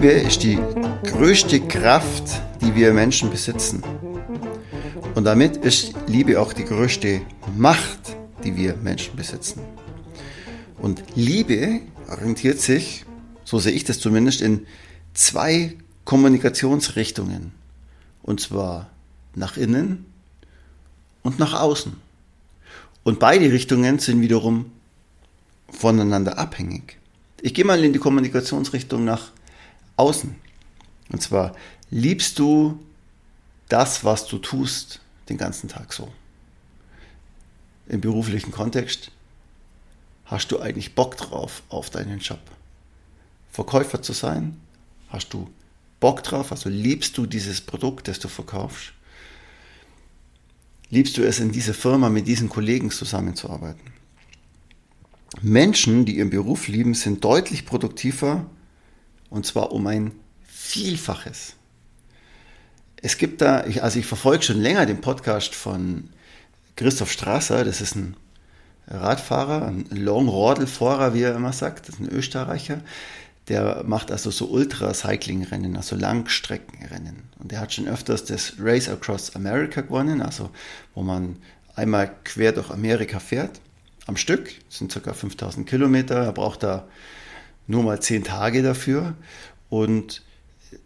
Liebe ist die größte Kraft, die wir Menschen besitzen. Und damit ist Liebe auch die größte Macht, die wir Menschen besitzen. Und Liebe orientiert sich, so sehe ich das zumindest, in zwei Kommunikationsrichtungen. Und zwar nach innen und nach außen. Und beide Richtungen sind wiederum voneinander abhängig. Ich gehe mal in die Kommunikationsrichtung nach außen. Und zwar liebst du das, was du tust, den ganzen Tag so. Im beruflichen Kontext hast du eigentlich Bock drauf auf deinen Job. Verkäufer zu sein, hast du Bock drauf, also liebst du dieses Produkt, das du verkaufst. Liebst du es in dieser Firma mit diesen Kollegen zusammenzuarbeiten? Menschen, die ihren Beruf lieben, sind deutlich produktiver und zwar um ein Vielfaches. Es gibt da, also ich verfolge schon länger den Podcast von Christoph Strasser, das ist ein Radfahrer, ein Long-Rodel-Fahrer, wie er immer sagt, das ist ein Österreicher. Der macht also so Ultra-Cycling-Rennen, also Langstreckenrennen. Und der hat schon öfters das Race Across America gewonnen, also wo man einmal quer durch Amerika fährt, am Stück, das sind ca. 5000 Kilometer. Er braucht da nur mal 10 Tage dafür. Und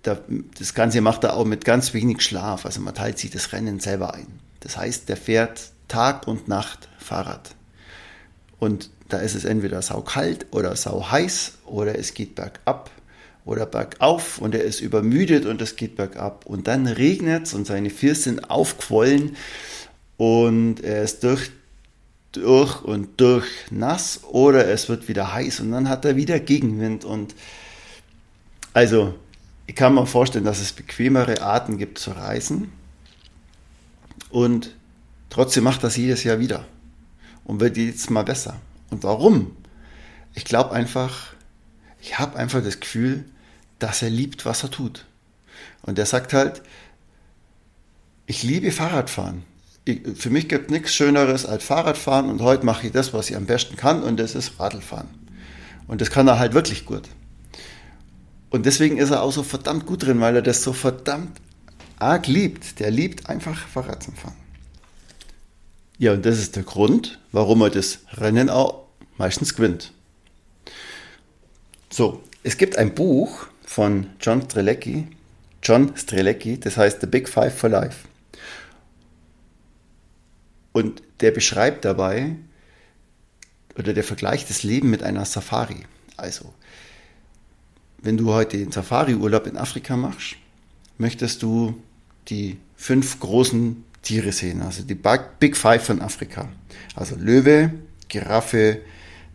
das Ganze macht er auch mit ganz wenig Schlaf. Also man teilt sich das Rennen selber ein. Das heißt, der fährt Tag und Nacht Fahrrad. Und da ist es entweder sau kalt oder sau heiß oder es geht bergab oder bergauf und er ist übermüdet und es geht bergab. Und dann regnet es und seine Füße sind aufquollen und er ist durch, durch und durch nass oder es wird wieder heiß und dann hat er wieder Gegenwind. Und also, ich kann mir vorstellen, dass es bequemere Arten gibt zu reisen. Und trotzdem macht das jedes Jahr wieder und wird jetzt mal besser. Und warum? Ich glaube einfach, ich habe einfach das Gefühl, dass er liebt, was er tut. Und er sagt halt, ich liebe Fahrradfahren. Für mich gibt nichts Schöneres als Fahrradfahren und heute mache ich das, was ich am besten kann und das ist Radlfahren. Und das kann er halt wirklich gut. Und deswegen ist er auch so verdammt gut drin, weil er das so verdammt arg liebt. Der liebt einfach Fahrrad zu fahren. Ja, und das ist der Grund, warum er das Rennen auch meistens gewinnt. So, es gibt ein Buch von John Strelecki, John Strelecki, das heißt The Big Five for Life. Und der beschreibt dabei, oder der vergleicht das Leben mit einer Safari. Also, wenn du heute den Safari-Urlaub in Afrika machst, möchtest du die fünf großen Tiere sehen, also die Big Five von Afrika. Also Löwe, Giraffe,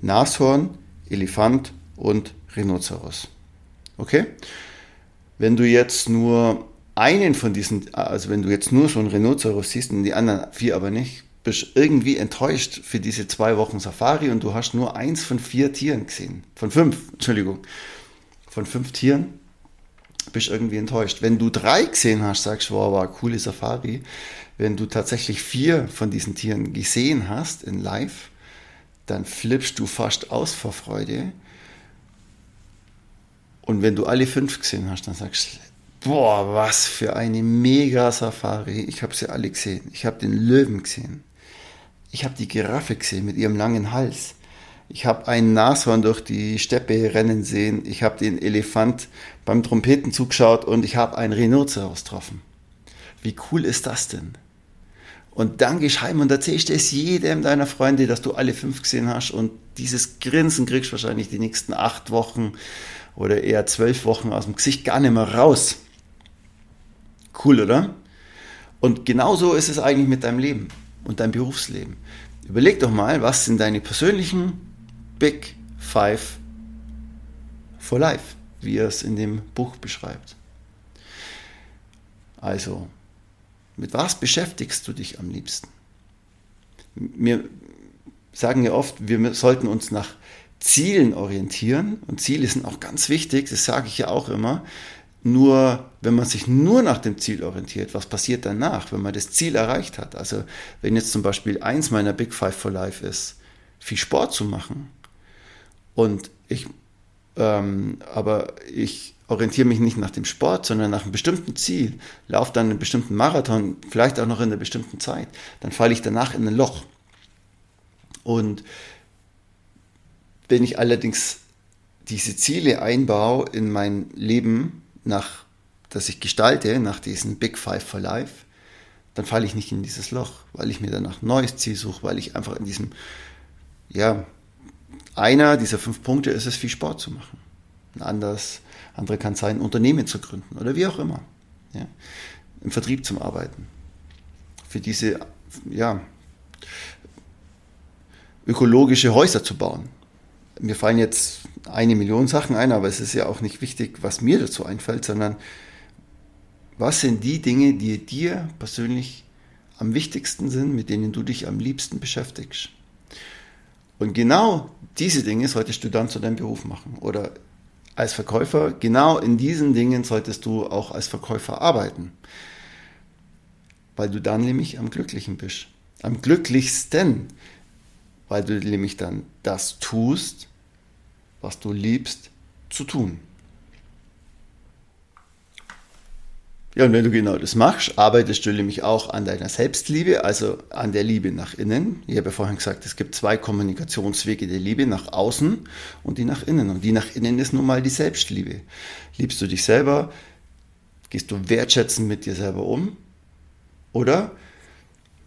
Nashorn, Elefant und Rhinoceros. Okay? Wenn du jetzt nur einen von diesen, also wenn du jetzt nur so einen Rhinoceros siehst und die anderen vier aber nicht, bist irgendwie enttäuscht für diese zwei Wochen Safari und du hast nur eins von vier Tieren gesehen. Von fünf, Entschuldigung. Von fünf Tieren bist irgendwie enttäuscht. Wenn du drei gesehen hast, sagst du, wow, war coole Safari. Wenn du tatsächlich vier von diesen Tieren gesehen hast in live, dann flippst du fast aus vor Freude. Und wenn du alle fünf gesehen hast, dann sagst du, boah, was für eine mega Safari. Ich habe sie alle gesehen. Ich habe den Löwen gesehen. Ich habe die Giraffe gesehen mit ihrem langen Hals. Ich habe ein Nashorn durch die Steppe rennen sehen. Ich habe den Elefant beim Trompeten zugeschaut und ich habe einen Rhinoceros getroffen. Wie cool ist das denn? Und dann gehst heim und erzählst es jedem deiner Freunde, dass du alle fünf gesehen hast und dieses Grinsen kriegst du wahrscheinlich die nächsten acht Wochen oder eher zwölf Wochen aus dem Gesicht gar nicht mehr raus. Cool, oder? Und genauso ist es eigentlich mit deinem Leben und deinem Berufsleben. Überleg doch mal, was sind deine persönlichen Big Five for Life, wie er es in dem Buch beschreibt. Also, mit was beschäftigst du dich am liebsten? Wir sagen ja oft, wir sollten uns nach Zielen orientieren und Ziele sind auch ganz wichtig, das sage ich ja auch immer. Nur wenn man sich nur nach dem Ziel orientiert, was passiert danach, wenn man das Ziel erreicht hat? Also wenn jetzt zum Beispiel eins meiner Big Five for Life ist, viel Sport zu machen und ich, ähm, aber ich orientiere mich nicht nach dem Sport, sondern nach einem bestimmten Ziel, laufe dann einen bestimmten Marathon, vielleicht auch noch in einer bestimmten Zeit, dann falle ich danach in ein Loch. Und wenn ich allerdings diese Ziele einbaue in mein Leben, nach, das ich gestalte, nach diesen Big Five for Life, dann falle ich nicht in dieses Loch, weil ich mir danach ein neues Ziel suche, weil ich einfach in diesem, ja, einer dieser fünf Punkte ist es, viel Sport zu machen. Ein anderes, andere kann sein, ein Unternehmen zu gründen oder wie auch immer. Ja, Im Vertrieb zum Arbeiten. Für diese, ja, ökologische Häuser zu bauen mir fallen jetzt eine Million Sachen ein, aber es ist ja auch nicht wichtig, was mir dazu einfällt, sondern was sind die Dinge, die dir persönlich am wichtigsten sind, mit denen du dich am liebsten beschäftigst. Und genau diese Dinge solltest du dann zu deinem Beruf machen. Oder als Verkäufer, genau in diesen Dingen solltest du auch als Verkäufer arbeiten. Weil du dann nämlich am glücklichen bist. Am glücklichsten. Weil du nämlich dann das tust, was du liebst, zu tun. Ja, und wenn du genau das machst, arbeitest du nämlich auch an deiner Selbstliebe, also an der Liebe nach innen. Ich habe ja vorhin gesagt, es gibt zwei Kommunikationswege der Liebe, nach außen und die nach innen. Und die nach innen ist nun mal die Selbstliebe. Liebst du dich selber? Gehst du wertschätzend mit dir selber um? Oder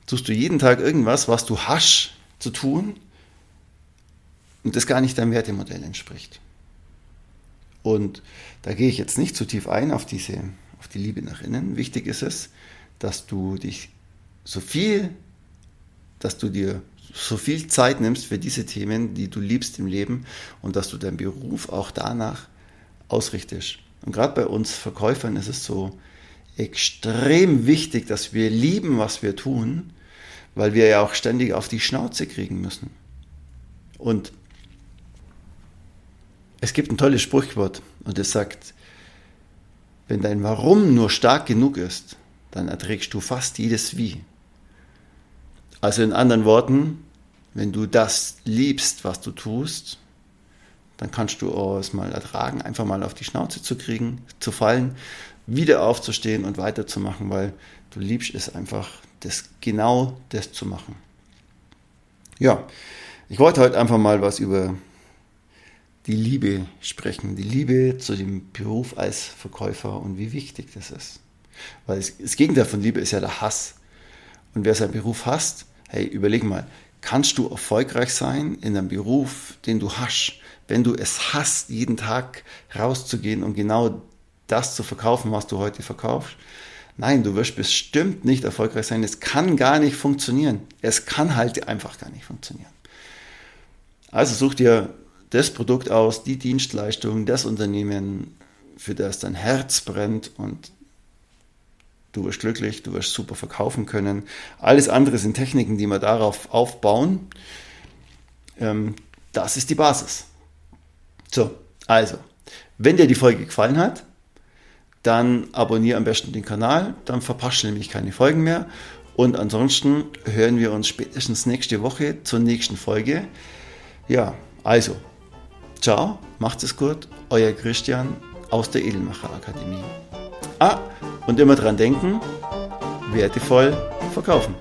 tust du jeden Tag irgendwas, was du hast zu tun, und das gar nicht deinem Wertemodell entspricht. Und da gehe ich jetzt nicht zu tief ein auf diese, auf die Liebe nach innen. Wichtig ist es, dass du dich so viel, dass du dir so viel Zeit nimmst für diese Themen, die du liebst im Leben und dass du deinen Beruf auch danach ausrichtest. Und gerade bei uns Verkäufern ist es so extrem wichtig, dass wir lieben, was wir tun, weil wir ja auch ständig auf die Schnauze kriegen müssen. Und es gibt ein tolles Sprichwort und es sagt, wenn dein Warum nur stark genug ist, dann erträgst du fast jedes Wie. Also in anderen Worten, wenn du das liebst, was du tust, dann kannst du es mal ertragen, einfach mal auf die Schnauze zu kriegen, zu fallen, wieder aufzustehen und weiterzumachen, weil du liebst es einfach, das genau das zu machen. Ja, ich wollte heute einfach mal was über die Liebe sprechen, die Liebe zu dem Beruf als Verkäufer und wie wichtig das ist. Weil das Gegenteil von Liebe ist ja der Hass. Und wer seinen Beruf hasst, hey, überleg mal, kannst du erfolgreich sein in einem Beruf, den du hast, wenn du es hast, jeden Tag rauszugehen und genau das zu verkaufen, was du heute verkaufst? Nein, du wirst bestimmt nicht erfolgreich sein. Es kann gar nicht funktionieren. Es kann halt einfach gar nicht funktionieren. Also such dir das Produkt aus, die Dienstleistung, das Unternehmen, für das dein Herz brennt und du wirst glücklich, du wirst super verkaufen können. Alles andere sind Techniken, die wir darauf aufbauen. Ähm, das ist die Basis. So, also, wenn dir die Folge gefallen hat, dann abonniere am besten den Kanal, dann verpasst du nämlich keine Folgen mehr. Und ansonsten hören wir uns spätestens nächste Woche zur nächsten Folge. Ja, also, Ciao, macht es gut, euer Christian aus der Edelmacher Akademie. Ah, und immer dran denken, wertevoll verkaufen.